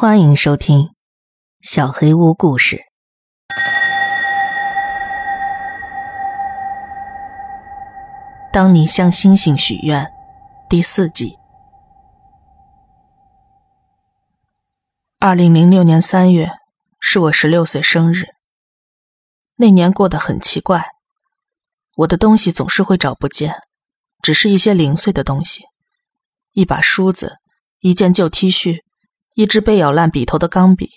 欢迎收听《小黑屋故事》。当你向星星许愿，第四季。二零零六年三月是我十六岁生日。那年过得很奇怪，我的东西总是会找不见，只是一些零碎的东西，一把梳子，一件旧 T 恤。一支被咬烂笔头的钢笔，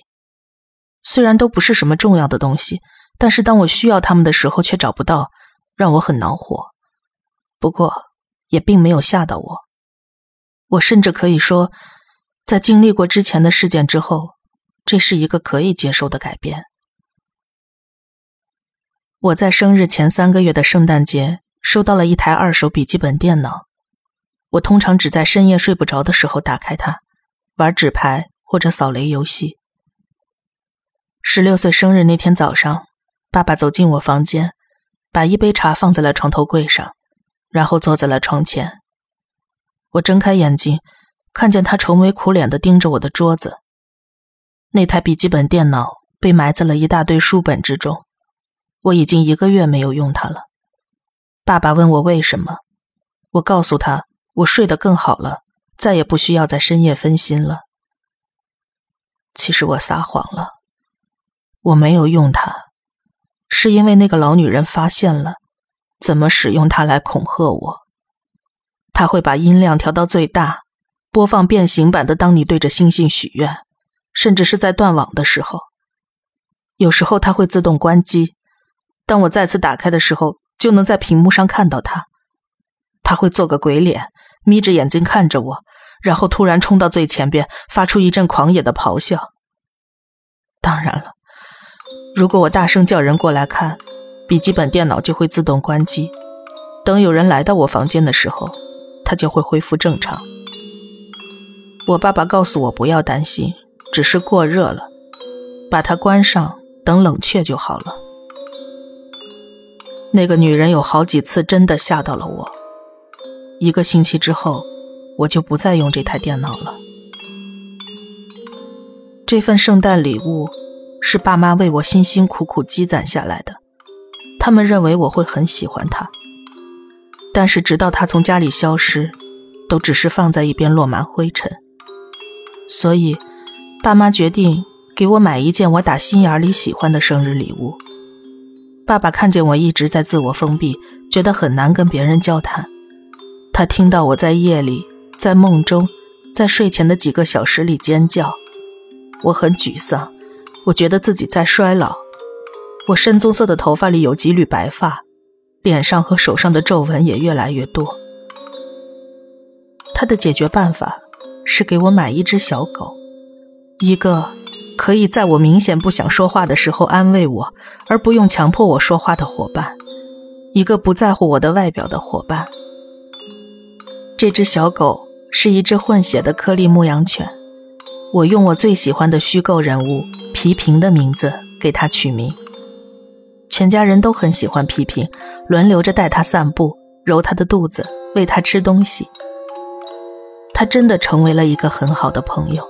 虽然都不是什么重要的东西，但是当我需要它们的时候却找不到，让我很恼火。不过也并没有吓到我，我甚至可以说，在经历过之前的事件之后，这是一个可以接受的改变。我在生日前三个月的圣诞节收到了一台二手笔记本电脑，我通常只在深夜睡不着的时候打开它，玩纸牌。或者扫雷游戏。十六岁生日那天早上，爸爸走进我房间，把一杯茶放在了床头柜上，然后坐在了床前。我睁开眼睛，看见他愁眉苦脸的盯着我的桌子。那台笔记本电脑被埋在了一大堆书本之中，我已经一个月没有用它了。爸爸问我为什么，我告诉他，我睡得更好了，再也不需要在深夜分心了。其实我撒谎了，我没有用它，是因为那个老女人发现了怎么使用它来恐吓我。她会把音量调到最大，播放变形版的《当你对着星星许愿》，甚至是在断网的时候。有时候它会自动关机，当我再次打开的时候，就能在屏幕上看到它。他会做个鬼脸，眯着眼睛看着我。然后突然冲到最前边，发出一阵狂野的咆哮。当然了，如果我大声叫人过来看，笔记本电脑就会自动关机。等有人来到我房间的时候，它就会恢复正常。我爸爸告诉我不要担心，只是过热了，把它关上，等冷却就好了。那个女人有好几次真的吓到了我。一个星期之后。我就不再用这台电脑了。这份圣诞礼物是爸妈为我辛辛苦苦积攒下来的，他们认为我会很喜欢它。但是直到它从家里消失，都只是放在一边落满灰尘。所以，爸妈决定给我买一件我打心眼里喜欢的生日礼物。爸爸看见我一直在自我封闭，觉得很难跟别人交谈。他听到我在夜里。在梦中，在睡前的几个小时里尖叫，我很沮丧，我觉得自己在衰老，我深棕色的头发里有几缕白发，脸上和手上的皱纹也越来越多。他的解决办法是给我买一只小狗，一个可以在我明显不想说话的时候安慰我，而不用强迫我说话的伙伴，一个不在乎我的外表的伙伴。这只小狗。是一只混血的颗粒牧羊犬，我用我最喜欢的虚构人物皮平的名字给它取名。全家人都很喜欢皮平，轮流着带它散步，揉它的肚子，喂它吃东西。它真的成为了一个很好的朋友，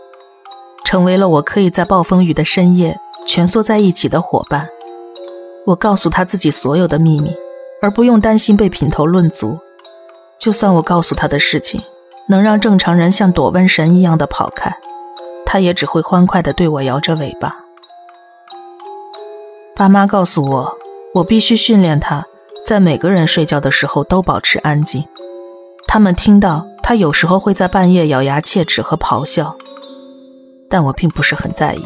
成为了我可以在暴风雨的深夜蜷缩在一起的伙伴。我告诉他自己所有的秘密，而不用担心被品头论足。就算我告诉他的事情。能让正常人像躲瘟神一样的跑开，他也只会欢快地对我摇着尾巴。爸妈告诉我，我必须训练他，在每个人睡觉的时候都保持安静。他们听到他有时候会在半夜咬牙切齿和咆哮，但我并不是很在意。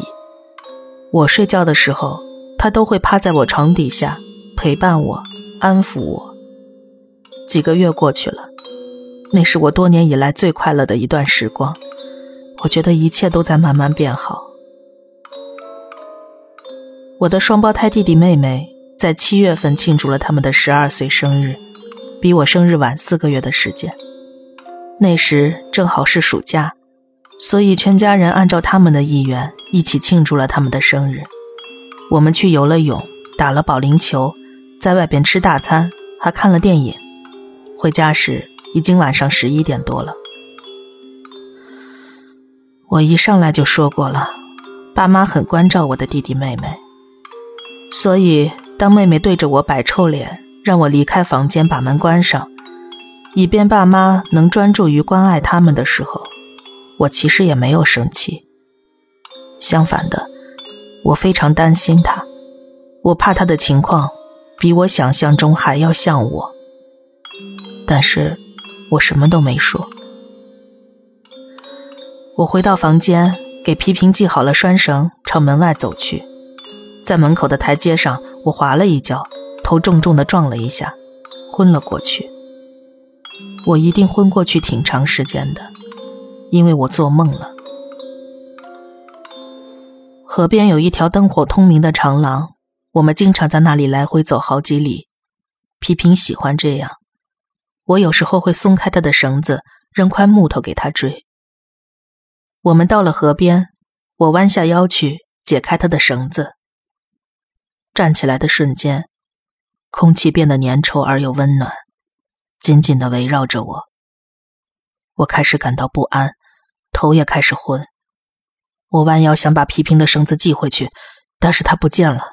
我睡觉的时候，他都会趴在我床底下陪伴我，安抚我。几个月过去了。那是我多年以来最快乐的一段时光，我觉得一切都在慢慢变好。我的双胞胎弟弟妹妹在七月份庆祝了他们的十二岁生日，比我生日晚四个月的时间。那时正好是暑假，所以全家人按照他们的意愿一起庆祝了他们的生日。我们去游了泳，打了保龄球，在外边吃大餐，还看了电影。回家时。已经晚上十一点多了，我一上来就说过了，爸妈很关照我的弟弟妹妹，所以当妹妹对着我摆臭脸，让我离开房间，把门关上，以便爸妈能专注于关爱他们的时候，我其实也没有生气。相反的，我非常担心她，我怕她的情况比我想象中还要像我。但是，我什么都没说。我回到房间，给皮平系好了拴绳，朝门外走去。在门口的台阶上，我滑了一跤，头重重的撞了一下，昏了过去。我一定昏过去挺长时间的，因为我做梦了。河边有一条灯火通明的长廊，我们经常在那里来回走好几里。皮平喜欢这样，我有时候会松开他的绳子，扔块木头给他追。我们到了河边，我弯下腰去解开他的绳子。站起来的瞬间，空气变得粘稠而又温暖，紧紧的围绕着我。我开始感到不安，头也开始昏。我弯腰想把皮平的绳子系回去，但是它不见了。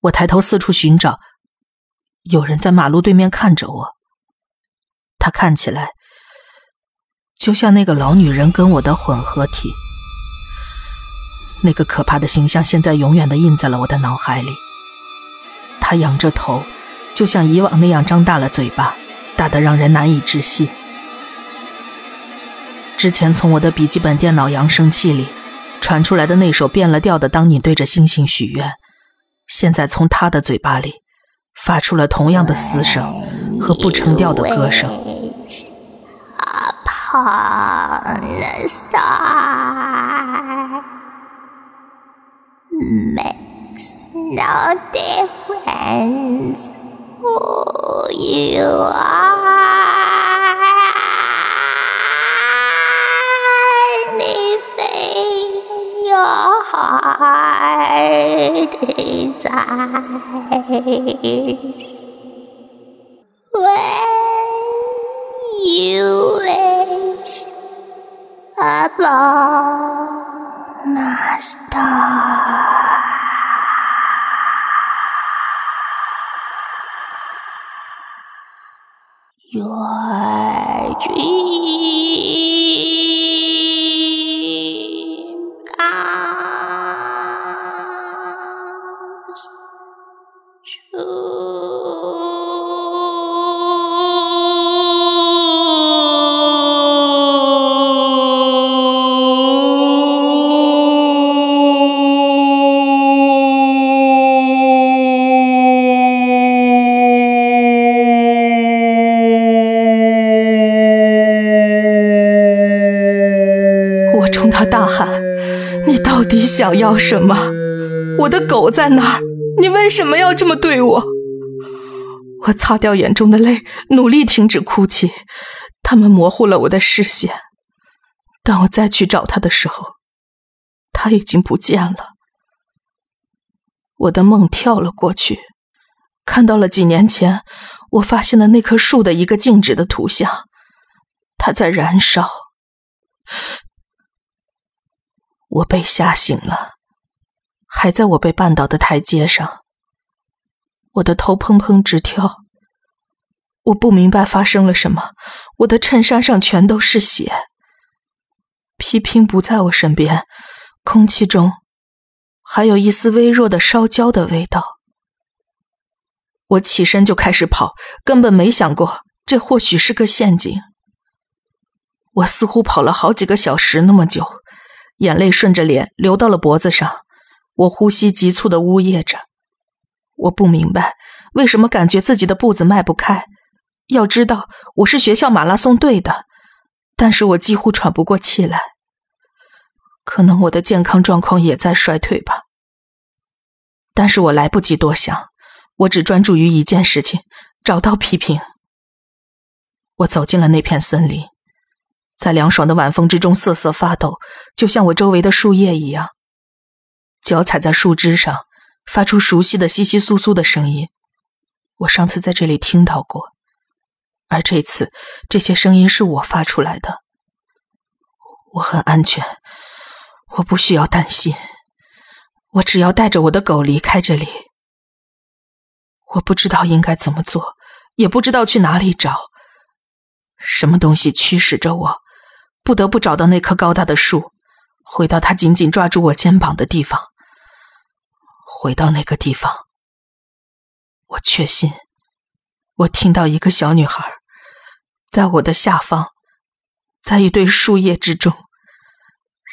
我抬头四处寻找，有人在马路对面看着我。他看起来。就像那个老女人跟我的混合体，那个可怕的形象现在永远的印在了我的脑海里。她仰着头，就像以往那样张大了嘴巴，大得让人难以置信。之前从我的笔记本电脑扬声器里传出来的那首变了调的《当你对着星星许愿》，现在从她的嘴巴里发出了同样的嘶声和不成调的歌声。Upon the star makes no difference who you are. Anything your heart desires. long. Your dream. 你到底想要什么？我的狗在哪儿？你为什么要这么对我？我擦掉眼中的泪，努力停止哭泣，他们模糊了我的视线。当我再去找他的时候，他已经不见了。我的梦跳了过去，看到了几年前我发现的那棵树的一个静止的图像，它在燃烧。我被吓醒了，还在我被绊倒的台阶上。我的头砰砰直跳。我不明白发生了什么，我的衬衫上全都是血。皮平不在我身边，空气中还有一丝微弱的烧焦的味道。我起身就开始跑，根本没想过这或许是个陷阱。我似乎跑了好几个小时那么久。眼泪顺着脸流到了脖子上，我呼吸急促的呜咽着。我不明白为什么感觉自己的步子迈不开。要知道我是学校马拉松队的，但是我几乎喘不过气来。可能我的健康状况也在衰退吧。但是我来不及多想，我只专注于一件事情：找到批评。我走进了那片森林。在凉爽的晚风之中瑟瑟发抖，就像我周围的树叶一样。脚踩在树枝上，发出熟悉的窸窸窣窣的声音。我上次在这里听到过，而这次这些声音是我发出来的。我很安全，我不需要担心。我只要带着我的狗离开这里。我不知道应该怎么做，也不知道去哪里找。什么东西驱使着我，不得不找到那棵高大的树，回到他紧紧抓住我肩膀的地方。回到那个地方，我确信，我听到一个小女孩，在我的下方，在一堆树叶之中，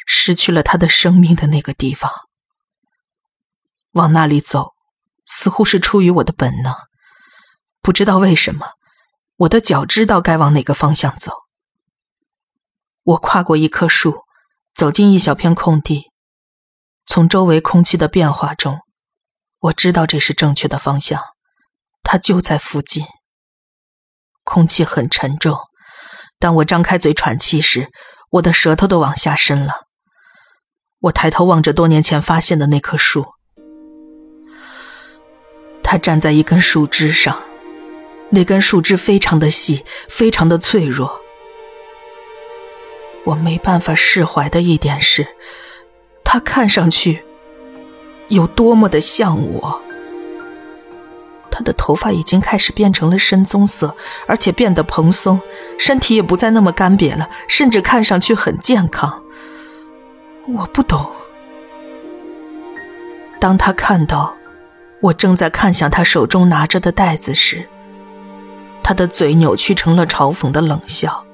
失去了她的生命的那个地方。往那里走，似乎是出于我的本能，不知道为什么，我的脚知道该往哪个方向走。我跨过一棵树，走进一小片空地，从周围空气的变化中。我知道这是正确的方向，它就在附近。空气很沉重，当我张开嘴喘气时，我的舌头都往下伸了。我抬头望着多年前发现的那棵树，它站在一根树枝上，那根树枝非常的细，非常的脆弱。我没办法释怀的一点是，他看上去。有多么的像我！他的头发已经开始变成了深棕色，而且变得蓬松，身体也不再那么干瘪了，甚至看上去很健康。我不懂。当他看到我正在看向他手中拿着的袋子时，他的嘴扭曲成了嘲讽的冷笑。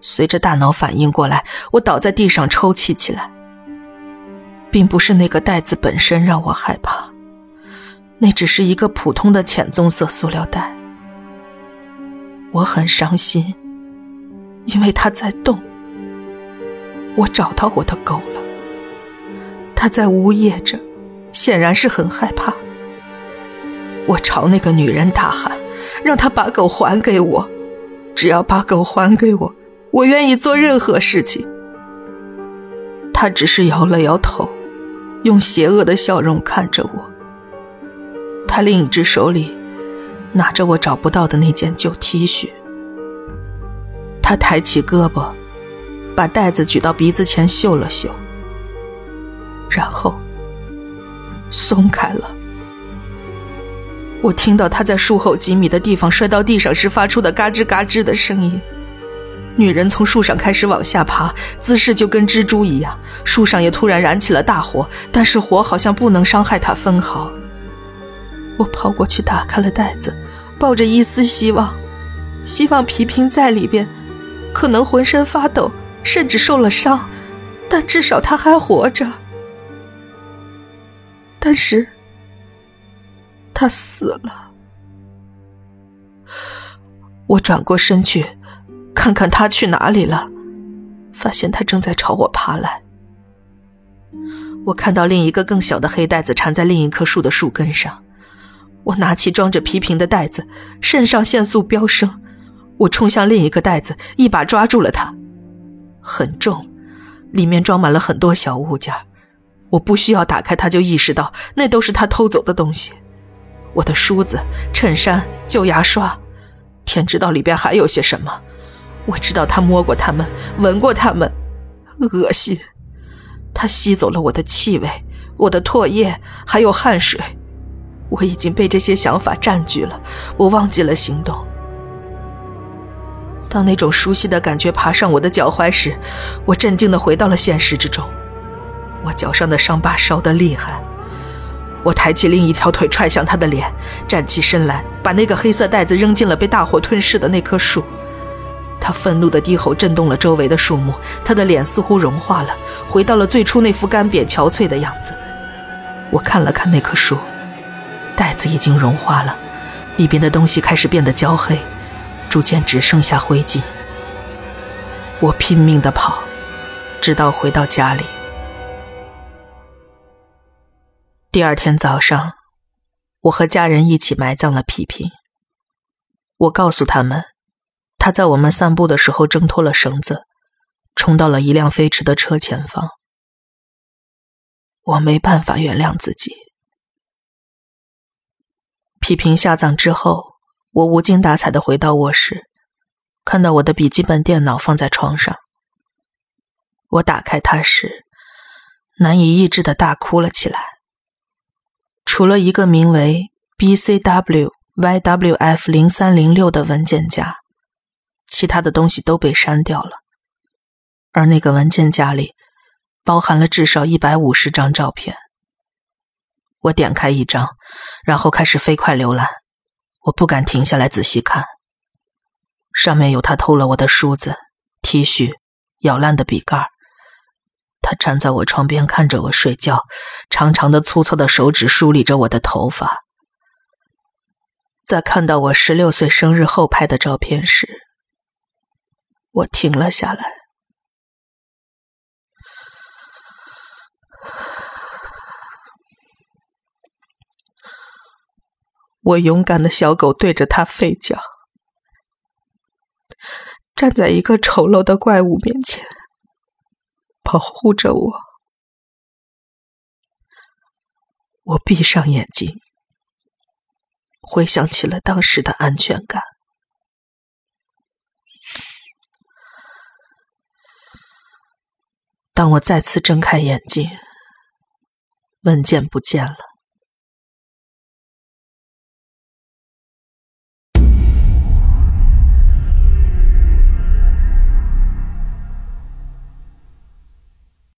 随着大脑反应过来，我倒在地上抽泣起来。并不是那个袋子本身让我害怕，那只是一个普通的浅棕色塑料袋。我很伤心，因为它在动。我找到我的狗了，它在呜咽着，显然是很害怕。我朝那个女人大喊，让她把狗还给我，只要把狗还给我，我愿意做任何事情。他只是摇了摇头。用邪恶的笑容看着我，他另一只手里拿着我找不到的那件旧 T 恤。他抬起胳膊，把袋子举到鼻子前嗅了嗅，然后松开了。我听到他在树后几米的地方摔到地上时发出的嘎吱嘎吱的声音。女人从树上开始往下爬，姿势就跟蜘蛛一样。树上也突然燃起了大火，但是火好像不能伤害她分毫。我跑过去打开了袋子，抱着一丝希望，希望皮平在里边，可能浑身发抖，甚至受了伤，但至少他还活着。但是，他死了。我转过身去。看看他去哪里了，发现他正在朝我爬来。我看到另一个更小的黑袋子缠在另一棵树的树根上，我拿起装着皮瓶的袋子，肾上腺素飙升，我冲向另一个袋子，一把抓住了它，很重，里面装满了很多小物件，我不需要打开它就意识到那都是他偷走的东西，我的梳子、衬衫、旧牙刷，天知道里边还有些什么。我知道他摸过他们，闻过他们，恶心。他吸走了我的气味，我的唾液，还有汗水。我已经被这些想法占据了，我忘记了行动。当那种熟悉的感觉爬上我的脚踝时，我震惊的回到了现实之中。我脚上的伤疤烧得厉害。我抬起另一条腿踹向他的脸，站起身来，把那个黑色袋子扔进了被大火吞噬的那棵树。他愤怒的低吼震动了周围的树木，他的脸似乎融化了，回到了最初那副干瘪憔悴的样子。我看了看那棵树，袋子已经融化了，里边的东西开始变得焦黑，逐渐只剩下灰烬。我拼命的跑，直到回到家里。第二天早上，我和家人一起埋葬了皮皮。我告诉他们。他在我们散步的时候挣脱了绳子，冲到了一辆飞驰的车前方。我没办法原谅自己。皮平下葬之后，我无精打采的回到卧室，看到我的笔记本电脑放在床上，我打开它时，难以抑制的大哭了起来。除了一个名为 “BCW YWF 零三零六”的文件夹，其他的东西都被删掉了。而那个文件夹里，包含了至少一百五十张照片。我点开一张，然后开始飞快浏览。我不敢停下来仔细看。上面有他偷了我的梳子、T 恤、咬烂的笔盖。他站在我床边看着我睡觉，长长的、粗糙的手指梳理着我的头发。在看到我十六岁生日后拍的照片时，我停了下来。我勇敢的小狗对着他吠叫，站在一个丑陋的怪物面前，保护着我。我闭上眼睛，回想起了当时的安全感。当我再次睁开眼睛，文件不见了。